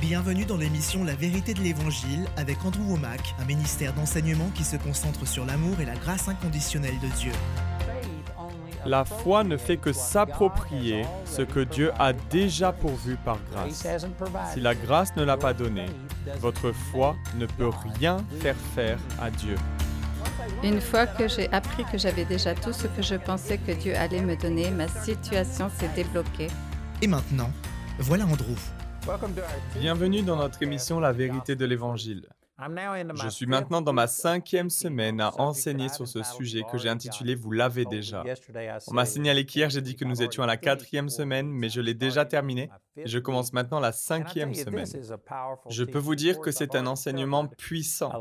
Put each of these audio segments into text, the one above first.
Bienvenue dans l'émission La vérité de l'Évangile avec Andrew Womack, un ministère d'enseignement qui se concentre sur l'amour et la grâce inconditionnelle de Dieu. La foi ne fait que s'approprier ce que Dieu a déjà pourvu par grâce. Si la grâce ne l'a pas donné, votre foi ne peut rien faire faire à Dieu. Une fois que j'ai appris que j'avais déjà tout ce que je pensais que Dieu allait me donner, ma situation s'est débloquée. Et maintenant, voilà Andrew. Bienvenue dans notre émission La vérité de l'Évangile. Je suis maintenant dans ma cinquième semaine à enseigner sur ce sujet que j'ai intitulé Vous l'avez déjà. On m'a signalé qu'hier j'ai dit que nous étions à la quatrième semaine, mais je l'ai déjà terminé je commence maintenant la cinquième semaine. Je peux vous dire que c'est un enseignement puissant.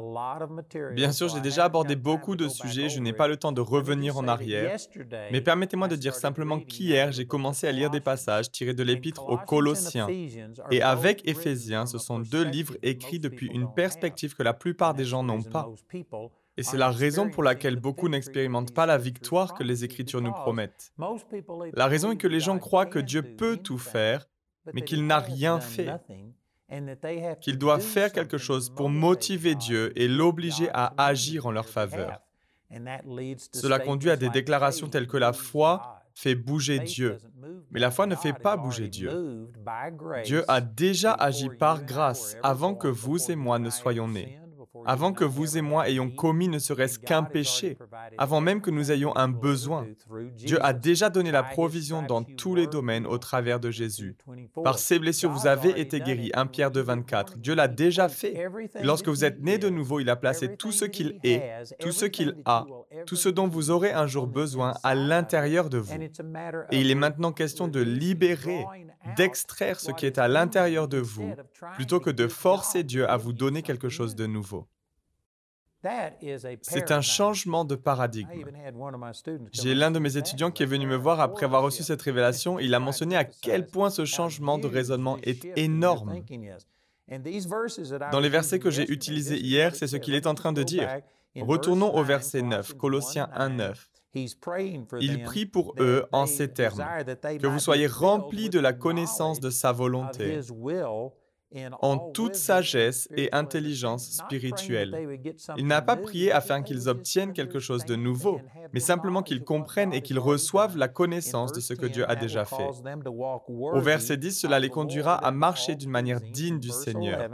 Bien sûr, j'ai déjà abordé beaucoup de sujets, je n'ai pas le temps de revenir en arrière, mais permettez-moi de dire simplement qu'hier j'ai commencé à lire des passages tirés de l'épître aux Colossiens. Et avec Éphésiens, ce sont deux livres écrits depuis une perspective que la plupart des gens n'ont pas. Et c'est la raison pour laquelle beaucoup n'expérimentent pas la victoire que les Écritures nous promettent. La raison est que les gens croient que Dieu peut tout faire, mais qu'il n'a rien fait, qu'il doit faire quelque chose pour motiver Dieu et l'obliger à agir en leur faveur. Cela conduit à des déclarations telles que la foi fait bouger Dieu. Mais la foi ne fait pas bouger Dieu. Dieu a déjà agi par grâce avant que vous et moi ne soyons nés avant que vous et moi ayons commis ne serait-ce qu'un péché, avant même que nous ayons un besoin. Dieu a déjà donné la provision dans tous les domaines au travers de Jésus. Par ses blessures, vous avez été guéris. 1 Pierre 2, 24. Dieu l'a déjà fait. Lorsque vous êtes né de nouveau, il a placé tout ce qu'il est, tout ce qu'il a, tout ce dont vous aurez un jour besoin à l'intérieur de vous. Et il est maintenant question de libérer, d'extraire ce qui est à l'intérieur de vous, plutôt que de forcer Dieu à vous donner quelque chose de nouveau. C'est un changement de paradigme. J'ai l'un de mes étudiants qui est venu me voir après avoir reçu cette révélation. Il a mentionné à quel point ce changement de raisonnement est énorme. Dans les versets que j'ai utilisés hier, c'est ce qu'il est en train de dire. Retournons au verset 9, Colossiens 1, 9. Il prie pour eux en ces termes, que vous soyez remplis de la connaissance de sa volonté en toute sagesse et intelligence spirituelle. Il n'a pas prié afin qu'ils obtiennent quelque chose de nouveau, mais simplement qu'ils comprennent et qu'ils reçoivent la connaissance de ce que Dieu a déjà fait. Au verset 10, cela les conduira à marcher d'une manière digne du Seigneur.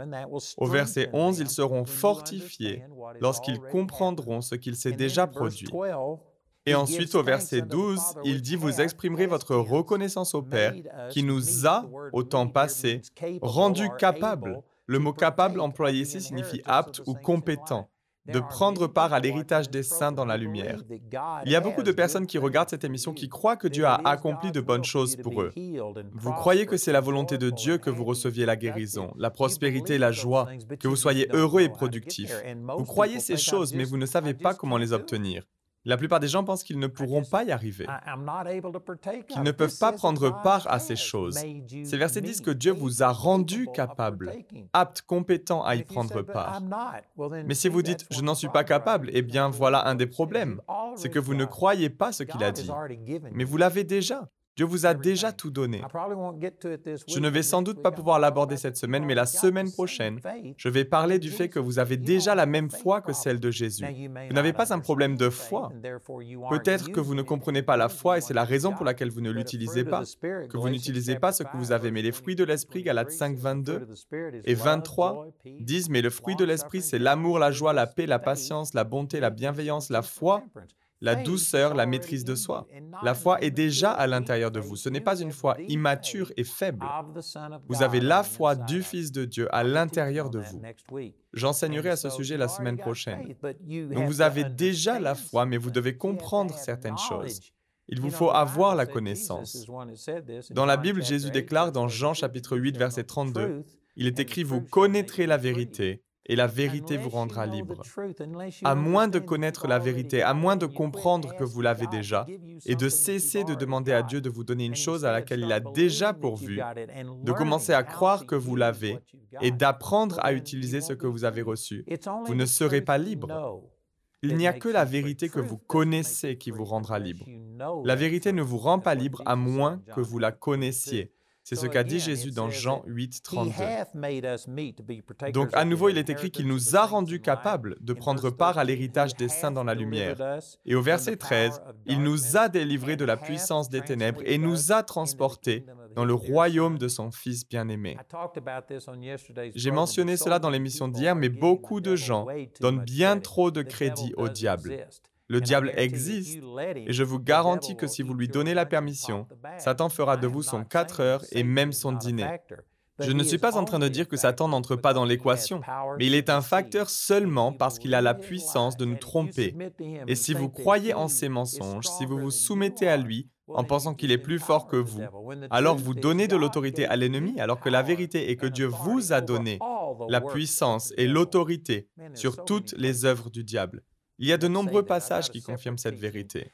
Au verset 11, ils seront fortifiés lorsqu'ils comprendront ce qu'il s'est déjà produit. Et ensuite, au verset 12, il dit, vous exprimerez votre reconnaissance au Père qui nous a, au temps passé, rendus capables. Le mot capable employé ici signifie apte ou compétent de prendre part à l'héritage des saints dans la lumière. Il y a beaucoup de personnes qui regardent cette émission qui croient que Dieu a accompli de bonnes choses pour eux. Vous croyez que c'est la volonté de Dieu que vous receviez la guérison, la prospérité la joie, que vous soyez heureux et productif. Vous croyez ces choses, mais vous ne savez pas comment les obtenir. La plupart des gens pensent qu'ils ne pourront pas y arriver, qu'ils ne peuvent pas prendre part à ces choses. Ces versets disent que Dieu vous a rendu capable, apte, compétent à y prendre part. Mais si vous dites ⁇ je n'en suis pas capable ⁇ eh bien voilà un des problèmes. C'est que vous ne croyez pas ce qu'il a dit. Mais vous l'avez déjà. Dieu vous a déjà tout donné. Je ne vais sans doute pas pouvoir l'aborder cette semaine, mais la semaine prochaine, je vais parler du fait que vous avez déjà la même foi que celle de Jésus. Vous n'avez pas un problème de foi. Peut-être que vous ne comprenez pas la foi et c'est la raison pour laquelle vous ne l'utilisez pas, que vous n'utilisez pas ce que vous avez. Mais les fruits de l'Esprit, Galates 5, 22 et 23 disent, mais le fruit de l'Esprit, c'est l'amour, la joie, la paix, la patience, la bonté, la bienveillance, la foi la douceur, la maîtrise de soi. La foi est déjà à l'intérieur de vous. Ce n'est pas une foi immature et faible. Vous avez la foi du Fils de Dieu à l'intérieur de vous. J'enseignerai à ce sujet la semaine prochaine. Donc vous avez déjà la foi, mais vous devez comprendre certaines choses. Il vous faut avoir la connaissance. Dans la Bible, Jésus déclare dans Jean chapitre 8, verset 32, il est écrit, vous connaîtrez la vérité et la vérité vous rendra libre. À moins de connaître la vérité, à moins de comprendre que vous l'avez déjà, et de cesser de demander à Dieu de vous donner une chose à laquelle il a déjà pourvu, de commencer à croire que vous l'avez et d'apprendre à utiliser ce que vous avez reçu, vous ne serez pas libre. Il n'y a que la vérité que vous connaissez qui vous rendra libre. La vérité ne vous rend pas libre à moins que vous la connaissiez. C'est ce qu'a dit Jésus dans Jean 8, 32. Donc à nouveau, il est écrit qu'il nous a rendus capables de prendre part à l'héritage des saints dans la lumière. Et au verset 13, il nous a délivrés de la puissance des ténèbres et nous a transportés dans le royaume de son Fils bien-aimé. J'ai mentionné cela dans l'émission d'hier, mais beaucoup de gens donnent bien trop de crédit au diable. Le diable existe et je vous garantis que si vous lui donnez la permission, Satan fera de vous son 4 heures et même son dîner. Je ne suis pas en train de dire que Satan n'entre pas dans l'équation, mais il est un facteur seulement parce qu'il a la puissance de nous tromper. Et si vous croyez en ses mensonges, si vous vous soumettez à lui en pensant qu'il est plus fort que vous, alors vous donnez de l'autorité à l'ennemi, alors que la vérité est que Dieu vous a donné la puissance et l'autorité sur toutes les œuvres du diable. Il y a de nombreux passages qui confirment cette vérité.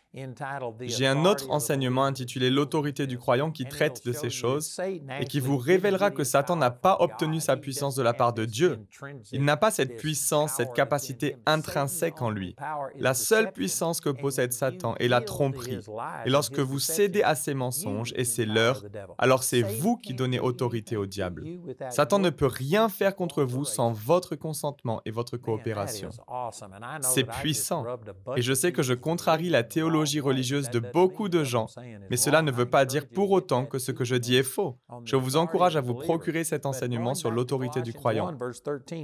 J'ai un autre enseignement intitulé L'autorité du croyant qui traite de ces choses et qui vous révélera que Satan n'a pas obtenu sa puissance de la part de Dieu. Il n'a pas cette puissance, cette capacité intrinsèque en lui. La seule puissance que possède Satan est la tromperie. Et lorsque vous cédez à ses mensonges et ses leurs, alors c'est vous qui donnez autorité au diable. Satan ne peut rien faire contre vous sans votre consentement et votre coopération. C'est puissant et je sais que je contrarie la théologie religieuse de beaucoup de gens, mais cela ne veut pas dire pour autant que ce que je dis est faux. Je vous encourage à vous procurer cet enseignement sur l'autorité du croyant.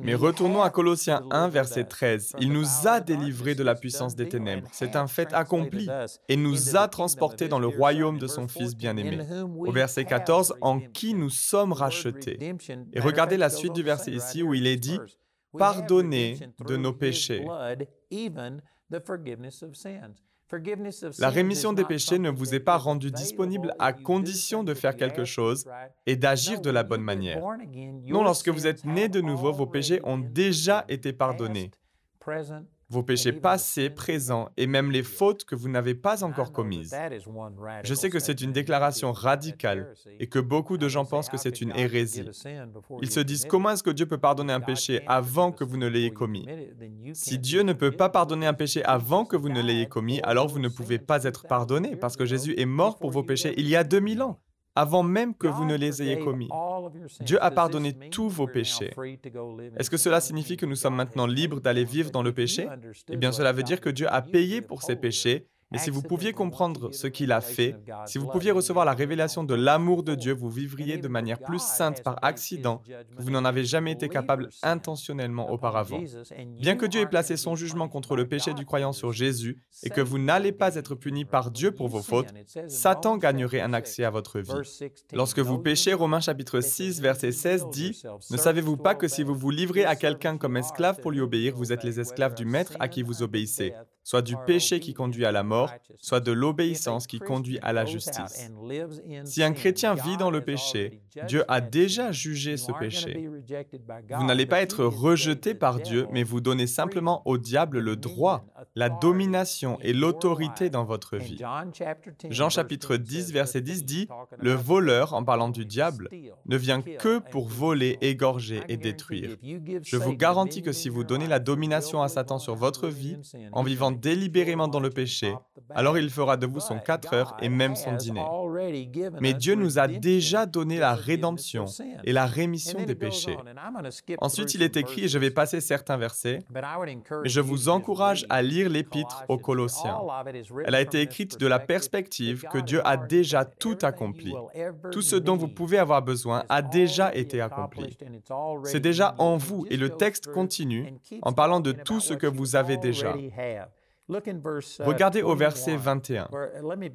Mais retournons à Colossiens 1, verset 13. Il nous a délivrés de la puissance des ténèbres. C'est un fait accompli et nous a transportés dans le royaume de son Fils bien-aimé. Au verset 14, en qui nous sommes rachetés. Et regardez la suite du verset ici où il est dit, pardonnés de nos péchés. La rémission des péchés ne vous est pas rendue disponible à condition de faire quelque chose et d'agir de la bonne manière. Non, lorsque vous êtes né de nouveau, vos péchés ont déjà été pardonnés vos péchés passés, présents et même les fautes que vous n'avez pas encore commises. Je sais que c'est une déclaration radicale et que beaucoup de gens pensent que c'est une hérésie. Ils se disent comment est-ce que Dieu peut pardonner un péché avant que vous ne l'ayez commis? Si Dieu ne peut pas pardonner un péché avant que vous ne l'ayez commis, alors vous ne pouvez pas être pardonné parce que Jésus est mort pour vos péchés il y a 2000 ans avant même que vous ne les ayez commis. Dieu a pardonné tous vos péchés. Est-ce que cela signifie que nous sommes maintenant libres d'aller vivre dans le péché? Eh bien, cela veut dire que Dieu a payé pour ces péchés mais si vous pouviez comprendre ce qu'il a fait, si vous pouviez recevoir la révélation de l'amour de Dieu, vous vivriez de manière plus sainte par accident. que vous n'en avez jamais été capable intentionnellement auparavant. Bien que Dieu ait placé son jugement contre le péché du croyant sur Jésus et que vous n'allez pas être puni par Dieu pour vos fautes, Satan gagnerait un accès à votre vie. Lorsque vous péchez, Romains chapitre 6, verset 16 dit, Ne savez-vous pas que si vous vous livrez à quelqu'un comme esclave pour lui obéir, vous êtes les esclaves du Maître à qui vous obéissez soit du péché qui conduit à la mort, soit de l'obéissance qui conduit à la justice. Si un chrétien vit dans le péché, Dieu a déjà jugé ce péché. Vous n'allez pas être rejeté par Dieu, mais vous donnez simplement au diable le droit, la domination et l'autorité dans votre vie. Jean chapitre 10, verset 10 dit, Le voleur, en parlant du diable, ne vient que pour voler, égorger et détruire. Je vous garantis que si vous donnez la domination à Satan sur votre vie, en vivant délibérément dans le péché, alors il fera de vous son quatre heures et même son dîner. Mais Dieu nous a déjà donné la rédemption et la rémission des péchés. Ensuite, il est écrit, et je vais passer certains versets, mais je vous encourage à lire l'épître aux Colossiens. Elle a été écrite de la perspective que Dieu a déjà tout accompli. Tout ce dont vous pouvez avoir besoin a déjà été accompli. C'est déjà en vous et le texte continue en parlant de tout ce que vous avez déjà. Uh, Regardez au verset 21.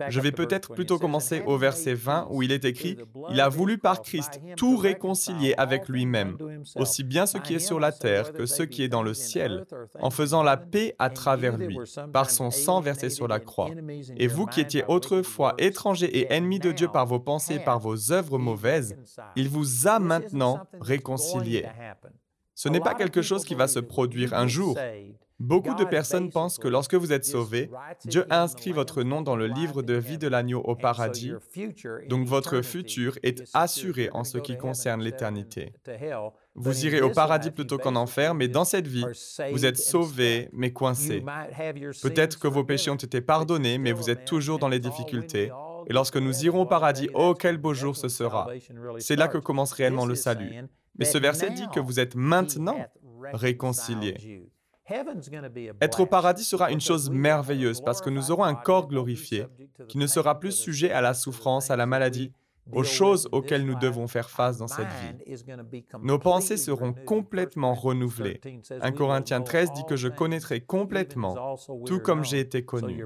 Je vais peut-être plutôt commencer au verset 20 où il est écrit ⁇ Il a voulu par Christ tout réconcilier avec lui-même, aussi bien ce qui est sur la terre que ce qui est dans le ciel, en faisant la paix à travers lui, par son sang versé sur la croix. Et vous qui étiez autrefois étrangers et ennemis de Dieu par vos pensées et par vos œuvres mauvaises, il vous a maintenant réconciliés. Ce n'est pas quelque chose qui va se produire un jour. Beaucoup de personnes pensent que lorsque vous êtes sauvé, Dieu a inscrit votre nom dans le livre de vie de l'agneau au paradis, donc votre futur est assuré en ce qui concerne l'éternité. Vous irez au paradis plutôt qu'en enfer, mais dans cette vie, vous êtes sauvé, mais coincé. Peut-être que vos péchés ont été pardonnés, mais vous êtes toujours dans les difficultés. Et lorsque nous irons au paradis, oh quel beau jour ce sera. C'est là que commence réellement le salut. Mais ce verset dit que vous êtes maintenant réconciliés. Être au paradis sera une chose merveilleuse parce que nous aurons un corps glorifié qui ne sera plus sujet à la souffrance, à la maladie, aux choses auxquelles nous devons faire face dans cette vie. Nos pensées seront complètement renouvelées. 1 Corinthiens 13 dit que je connaîtrai complètement, tout comme j'ai été connu.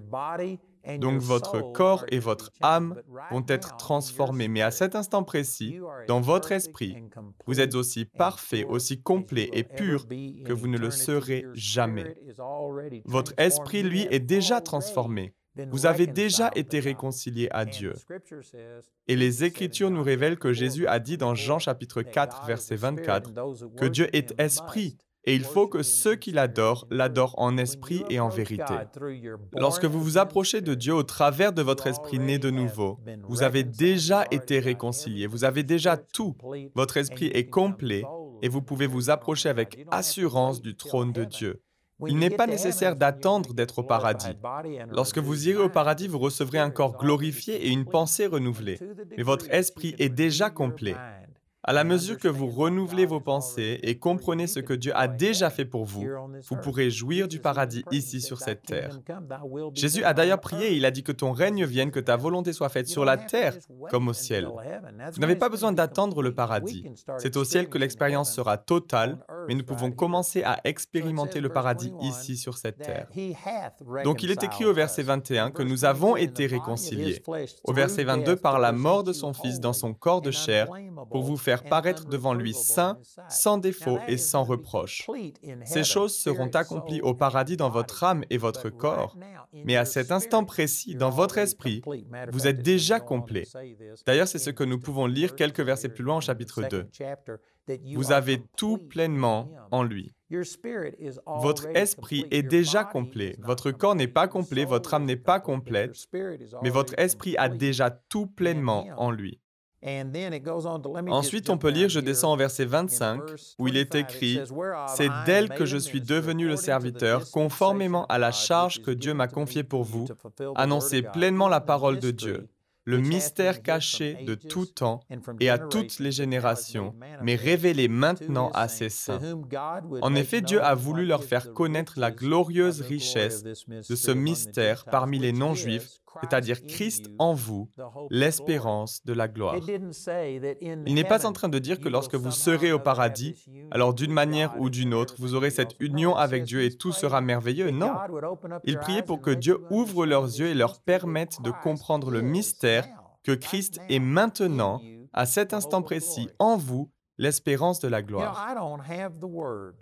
Donc votre corps et votre âme vont être transformés. Mais à cet instant précis, dans votre esprit, vous êtes aussi parfait, aussi complet et pur que vous ne le serez jamais. Votre esprit, lui, est déjà transformé. Vous avez déjà été réconcilié à Dieu. Et les Écritures nous révèlent que Jésus a dit dans Jean chapitre 4, verset 24, que Dieu est esprit et il faut que ceux qui l'adorent l'adorent en esprit et en vérité. Lorsque vous vous approchez de Dieu au travers de votre esprit né de nouveau, vous avez déjà été réconcilié, vous avez déjà tout. Votre esprit est complet et vous pouvez vous approcher avec assurance du trône de Dieu. Il n'est pas nécessaire d'attendre d'être au paradis. Lorsque vous irez au paradis, vous recevrez un corps glorifié et une pensée renouvelée. Mais votre esprit est déjà complet. À la mesure que vous renouvelez vos pensées et comprenez ce que Dieu a déjà fait pour vous, vous pourrez jouir du paradis ici sur cette terre. Jésus a d'ailleurs prié, il a dit que ton règne vienne, que ta volonté soit faite sur la terre comme au ciel. Vous n'avez pas besoin d'attendre le paradis. C'est au ciel que l'expérience sera totale, mais nous pouvons commencer à expérimenter le paradis ici sur cette terre. Donc il est écrit au verset 21 que nous avons été réconciliés. Au verset 22, par la mort de son Fils dans son corps de chair, pour vous faire paraître devant lui saint, sans défaut et sans reproche. Ces choses seront accomplies au paradis dans votre âme et votre corps, mais à cet instant précis, dans votre esprit, vous êtes déjà complet. D'ailleurs, c'est ce que nous pouvons lire quelques versets plus loin au chapitre 2. Vous avez tout pleinement en lui. Votre esprit est déjà complet. Votre corps n'est pas complet, votre âme n'est pas complète, mais votre esprit a déjà tout pleinement en lui. Ensuite, on peut lire, je descends au verset 25, où il est écrit, C'est d'elle que je suis devenu le serviteur, conformément à la charge que Dieu m'a confiée pour vous, annoncer pleinement la parole de Dieu le mystère caché de tout temps et à toutes les générations, mais révélé maintenant à ses saints. En effet, Dieu a voulu leur faire connaître la glorieuse richesse de ce mystère parmi les non-juifs, c'est-à-dire Christ en vous, l'espérance de la gloire. Il n'est pas en train de dire que lorsque vous serez au paradis, alors d'une manière ou d'une autre, vous aurez cette union avec Dieu et tout sera merveilleux. Non. Il priait pour que Dieu ouvre leurs yeux et leur permette de comprendre le mystère que Christ est maintenant, à cet instant précis, en vous, l'espérance de la gloire.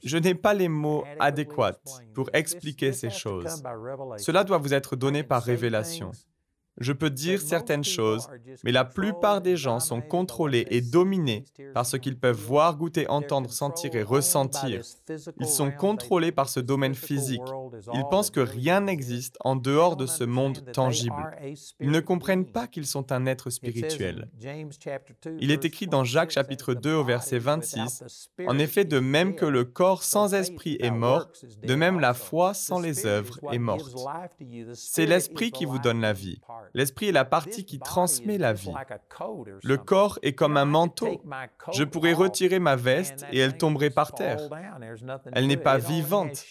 Je n'ai pas les mots adéquats pour expliquer ces choses. Cela doit vous être donné par révélation. Je peux dire certaines choses, mais la plupart des gens sont contrôlés et dominés par ce qu'ils peuvent voir, goûter, entendre, sentir et ressentir. Ils sont contrôlés par ce domaine physique. Ils pensent que rien n'existe en dehors de ce monde tangible. Ils ne comprennent pas qu'ils sont un être spirituel. Il est écrit dans Jacques chapitre 2 au verset 26, En effet, de même que le corps sans esprit est mort, de même la foi sans les œuvres est morte. C'est l'esprit qui vous donne la vie. L'esprit est la partie qui transmet la vie. Le corps est comme un manteau. Je pourrais retirer ma veste et elle tomberait par terre. Elle n'est pas vivante.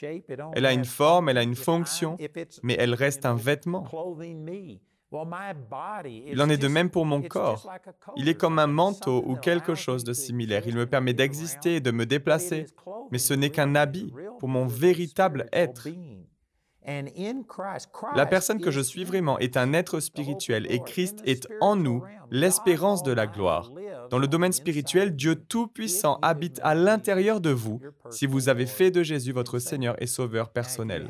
Elle a une forme, elle a une fonction, mais elle reste un vêtement. Il en est de même pour mon corps. Il est comme un manteau ou quelque chose de similaire. Il me permet d'exister et de me déplacer, mais ce n'est qu'un habit pour mon véritable être. La personne que je suis vraiment est un être spirituel et Christ est en nous l'espérance de la gloire. Dans le domaine spirituel, Dieu Tout-Puissant habite à l'intérieur de vous si vous avez fait de Jésus votre Seigneur et Sauveur personnel.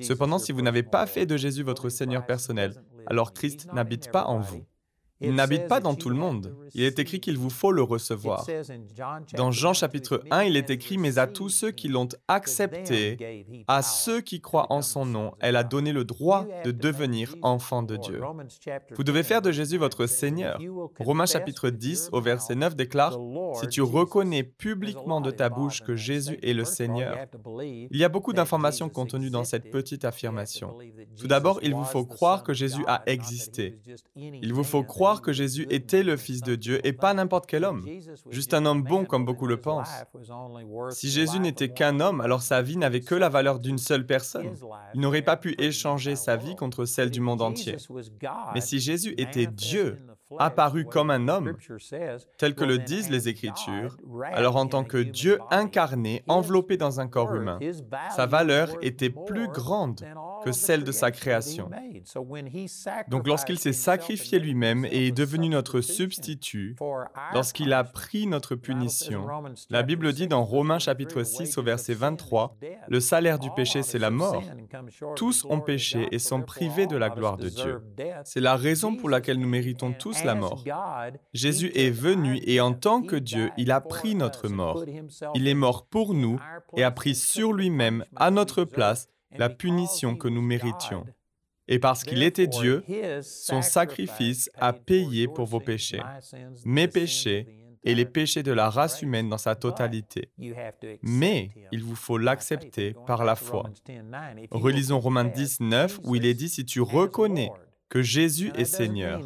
Cependant, si vous n'avez pas fait de Jésus votre Seigneur personnel, alors Christ n'habite pas en vous. Il n'habite pas dans tout le monde. Il est écrit qu'il vous faut le recevoir. Dans Jean chapitre 1, il est écrit, mais à tous ceux qui l'ont accepté, à ceux qui croient en son nom, elle a donné le droit de devenir enfant de Dieu. Vous devez faire de Jésus votre Seigneur. Romains chapitre 10 au verset 9 déclare, si tu reconnais publiquement de ta bouche que Jésus est le Seigneur, il y a beaucoup d'informations contenues dans cette petite affirmation. Tout d'abord, il vous faut croire que Jésus a existé. Il vous faut croire que Jésus était le Fils de Dieu et pas n'importe quel homme, juste un homme bon comme beaucoup le pensent. Si Jésus n'était qu'un homme, alors sa vie n'avait que la valeur d'une seule personne. Il n'aurait pas pu échanger sa vie contre celle du monde entier. Mais si Jésus était Dieu, apparu comme un homme, tel que le disent les Écritures, alors en tant que Dieu incarné, enveloppé dans un corps humain, sa valeur était plus grande que celle de sa création. Donc lorsqu'il s'est sacrifié lui-même et est devenu notre substitut, lorsqu'il a pris notre punition, la Bible dit dans Romains chapitre 6 au verset 23, le salaire du péché c'est la mort. Tous ont péché et sont privés de la gloire de Dieu. C'est la raison pour laquelle nous méritons tous la mort. Jésus est venu et en tant que Dieu, il a pris notre mort. Il est mort pour nous et a pris sur lui-même, à notre place, la punition que nous méritions. Et parce qu'il était Dieu, son sacrifice a payé pour vos péchés, mes péchés et les péchés de la race humaine dans sa totalité. Mais il vous faut l'accepter par la foi. Relisons Romains 10, 9, où il est dit, si tu reconnais que Jésus est Seigneur.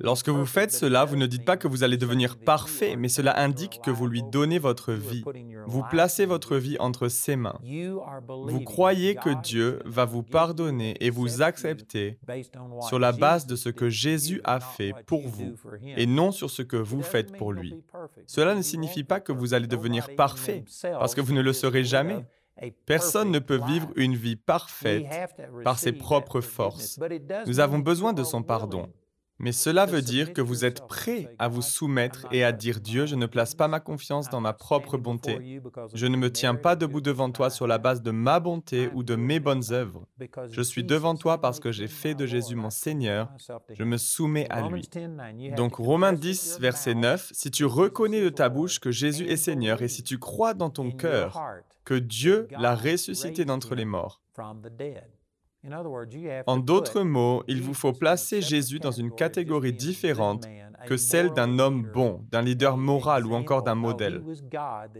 Lorsque vous faites cela, vous ne dites pas que vous allez devenir parfait, mais cela indique que vous lui donnez votre vie. Vous placez votre vie entre ses mains. Vous croyez que Dieu va vous pardonner et vous accepter sur la base de ce que Jésus a fait pour vous et non sur ce que vous faites pour lui. Cela ne signifie pas que vous allez devenir parfait, parce que vous ne le serez jamais. Personne ne peut vivre une vie parfaite par ses propres forces. Nous avons besoin de son pardon. Mais cela veut dire que vous êtes prêt à vous soumettre et à dire Dieu, je ne place pas ma confiance dans ma propre bonté. Je ne me tiens pas debout devant toi sur la base de ma bonté ou de mes bonnes œuvres. Je suis devant toi parce que j'ai fait de Jésus mon Seigneur. Je me soumets à lui. Donc Romains 10, verset 9, si tu reconnais de ta bouche que Jésus est Seigneur et si tu crois dans ton cœur que Dieu l'a ressuscité d'entre les morts, en d'autres mots, il vous faut placer Jésus dans une catégorie différente que celle d'un homme bon, d'un leader moral ou encore d'un modèle.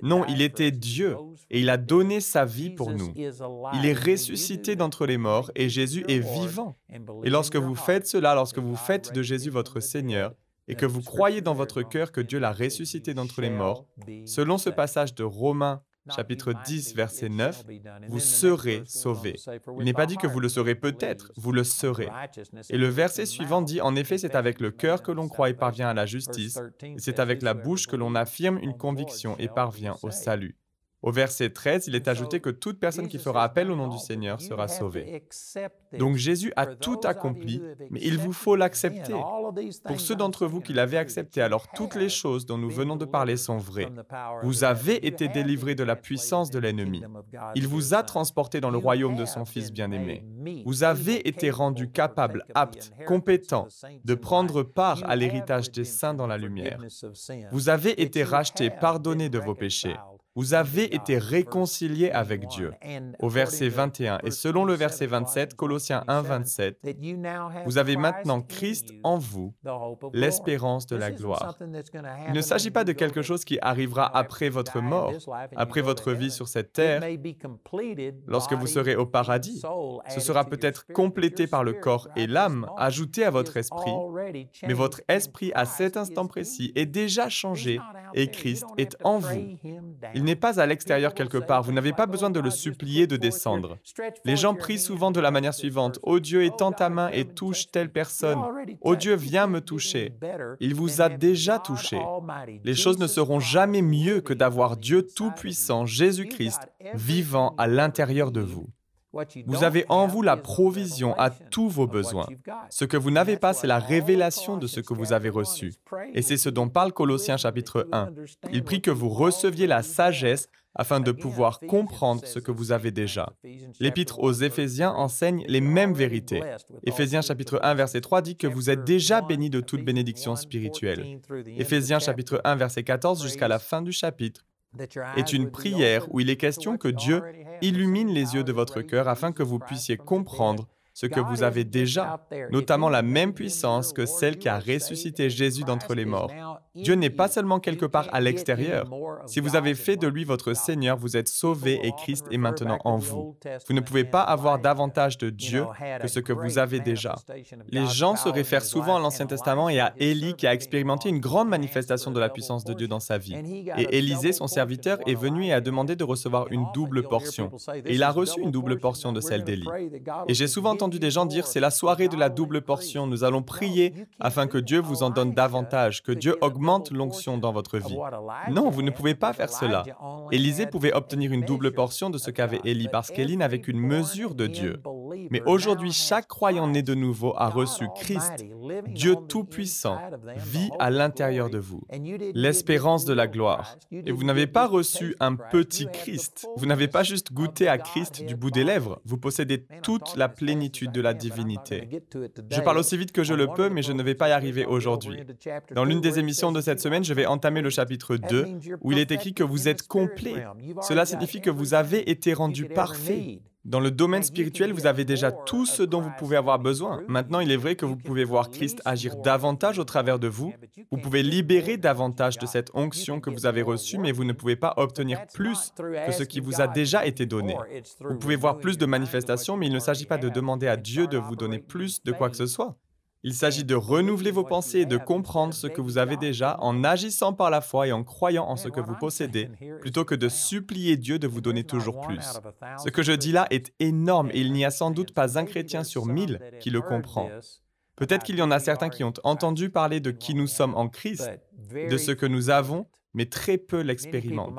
Non, il était Dieu et il a donné sa vie pour nous. Il est ressuscité d'entre les morts et Jésus est vivant. Et lorsque vous faites cela, lorsque vous faites de Jésus votre Seigneur, et que vous croyez dans votre cœur que Dieu l'a ressuscité d'entre les morts, selon ce passage de Romains chapitre 10, verset 9, vous serez sauvés. Il n'est pas dit que vous le serez peut-être, vous le serez. Et le verset suivant dit, en effet, c'est avec le cœur que l'on croit et parvient à la justice, et c'est avec la bouche que l'on affirme une conviction et parvient au salut. Au verset 13, il est ajouté que toute personne qui fera appel au nom du Seigneur sera sauvée. Donc Jésus a tout accompli, mais il vous faut l'accepter. Pour ceux d'entre vous qui l'avaient accepté, alors toutes les choses dont nous venons de parler sont vraies. Vous avez été délivrés de la puissance de l'ennemi. Il vous a transporté dans le royaume de son Fils bien-aimé. Vous avez été rendu capable, apte, compétent de prendre part à l'héritage des saints dans la lumière. Vous avez été racheté, pardonné de vos péchés. Vous avez été réconciliés avec Dieu. Au verset 21 et selon le verset 27, Colossiens 1, 27, vous avez maintenant Christ en vous, l'espérance de la gloire. Il ne s'agit pas de quelque chose qui arrivera après votre mort, après votre vie sur cette terre. Lorsque vous serez au paradis, ce sera peut-être complété par le corps et l'âme, ajouté à votre esprit, mais votre esprit à cet instant précis est déjà changé et Christ est en vous. Il n'est pas à l'extérieur quelque part. Vous n'avez pas besoin de le supplier de descendre. Les gens prient souvent de la manière suivante. Ô Dieu, étends ta main et touche telle personne. Ô Dieu, viens me toucher. Il vous a déjà touché. Les choses ne seront jamais mieux que d'avoir Dieu Tout-Puissant, Jésus-Christ, vivant à l'intérieur de vous. Vous avez en vous la provision à tous vos besoins. Ce que vous n'avez pas, c'est la révélation de ce que vous avez reçu. Et c'est ce dont parle Colossiens chapitre 1. Il prie que vous receviez la sagesse afin de pouvoir comprendre ce que vous avez déjà. L'épître aux Éphésiens enseigne les mêmes vérités. Éphésiens chapitre 1 verset 3 dit que vous êtes déjà bénis de toute bénédiction spirituelle. Éphésiens chapitre 1 verset 14 jusqu'à la fin du chapitre est une prière où il est question que Dieu illumine les yeux de votre cœur afin que vous puissiez comprendre ce que vous avez déjà, notamment la même puissance que celle qui a ressuscité Jésus d'entre les morts. Dieu n'est pas seulement quelque part à l'extérieur. Si vous avez fait de lui votre Seigneur, vous êtes sauvé et Christ est maintenant en vous. Vous ne pouvez pas avoir davantage de Dieu que ce que vous avez déjà. Les gens se réfèrent souvent à l'Ancien Testament et à Élie qui a expérimenté une grande manifestation de la puissance de Dieu dans sa vie. Et Élisée, son serviteur, est venu et a demandé de recevoir une double portion. Et il a reçu une double portion de celle d'Élie. Et j'ai souvent entendu des gens dire, c'est la soirée de la double portion, nous allons prier afin que Dieu vous en donne davantage, que Dieu l'onction dans votre vie. Non, vous ne pouvez pas faire cela. Élisée pouvait obtenir une double portion de ce qu'avait Élie parce qu'Élie n'avait qu'une mesure de Dieu. Mais aujourd'hui, chaque croyant né de nouveau a reçu Christ, Dieu Tout-Puissant, vit à l'intérieur de vous, l'espérance de la gloire. Et vous n'avez pas reçu un petit Christ, vous n'avez pas juste goûté à Christ du bout des lèvres, vous possédez toute la plénitude de la divinité. Je parle aussi vite que je le peux, mais je ne vais pas y arriver aujourd'hui. Dans l'une des émissions de cette semaine, je vais entamer le chapitre 2, où il est écrit que vous êtes complet. Cela signifie que vous avez été rendu parfait. Dans le domaine spirituel, vous avez déjà tout ce dont vous pouvez avoir besoin. Maintenant, il est vrai que vous pouvez voir Christ agir davantage au travers de vous. Vous pouvez libérer davantage de cette onction que vous avez reçue, mais vous ne pouvez pas obtenir plus que ce qui vous a déjà été donné. Vous pouvez voir plus de manifestations, mais il ne s'agit pas de demander à Dieu de vous donner plus de quoi que ce soit. Il s'agit de renouveler vos pensées et de comprendre ce que vous avez déjà en agissant par la foi et en croyant en ce que vous possédez, plutôt que de supplier Dieu de vous donner toujours plus. Ce que je dis là est énorme et il n'y a sans doute pas un chrétien sur mille qui le comprend. Peut-être qu'il y en a certains qui ont entendu parler de qui nous sommes en Christ, de ce que nous avons, mais très peu l'expérimentent.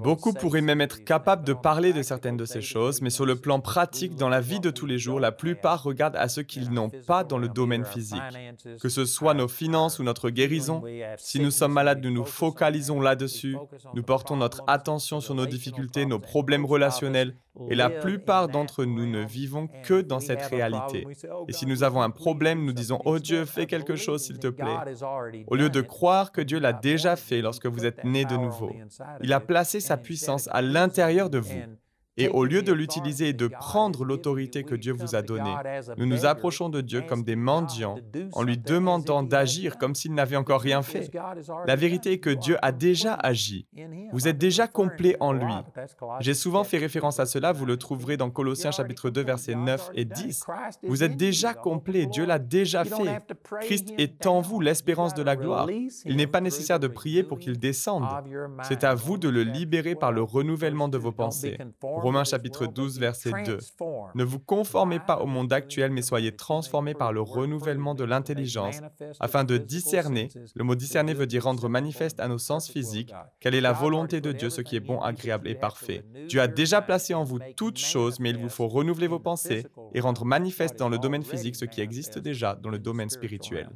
Beaucoup pourraient même être capables de parler de certaines de ces choses, mais sur le plan pratique, dans la vie de tous les jours, la plupart regardent à ce qu'ils n'ont pas dans le domaine physique. Que ce soit nos finances ou notre guérison, si nous sommes malades, nous nous focalisons là-dessus, nous portons notre attention sur nos difficultés, nos problèmes relationnels, et la plupart d'entre nous ne vivons que dans cette réalité. Et si nous avons un problème, nous disons, Oh Dieu, fais quelque chose, s'il te plaît. Au lieu de croire que Dieu l'a déjà fait lorsque vous êtes né de nouveau. Il a placé sa puissance à l'intérieur de vous. Et au lieu de l'utiliser et de prendre l'autorité que Dieu vous a donnée, nous nous approchons de Dieu comme des mendiants en lui demandant d'agir comme s'il n'avait encore rien fait. La vérité est que Dieu a déjà agi. Vous êtes déjà complet en lui. J'ai souvent fait référence à cela, vous le trouverez dans Colossiens chapitre 2 versets 9 et 10. Vous êtes déjà complet, Dieu l'a déjà fait. Christ est en vous, l'espérance de la gloire. Il n'est pas nécessaire de prier pour qu'il descende. C'est à vous de le libérer par le renouvellement de vos pensées. Romains chapitre 12, verset 2. Ne vous conformez pas au monde actuel, mais soyez transformés par le renouvellement de l'intelligence, afin de discerner, le mot discerner veut dire rendre manifeste à nos sens physiques, quelle est la volonté de Dieu, ce qui est bon, agréable et parfait? Dieu a déjà placé en vous toutes choses, mais il vous faut renouveler vos pensées et rendre manifeste dans le domaine physique ce qui existe déjà dans le domaine spirituel.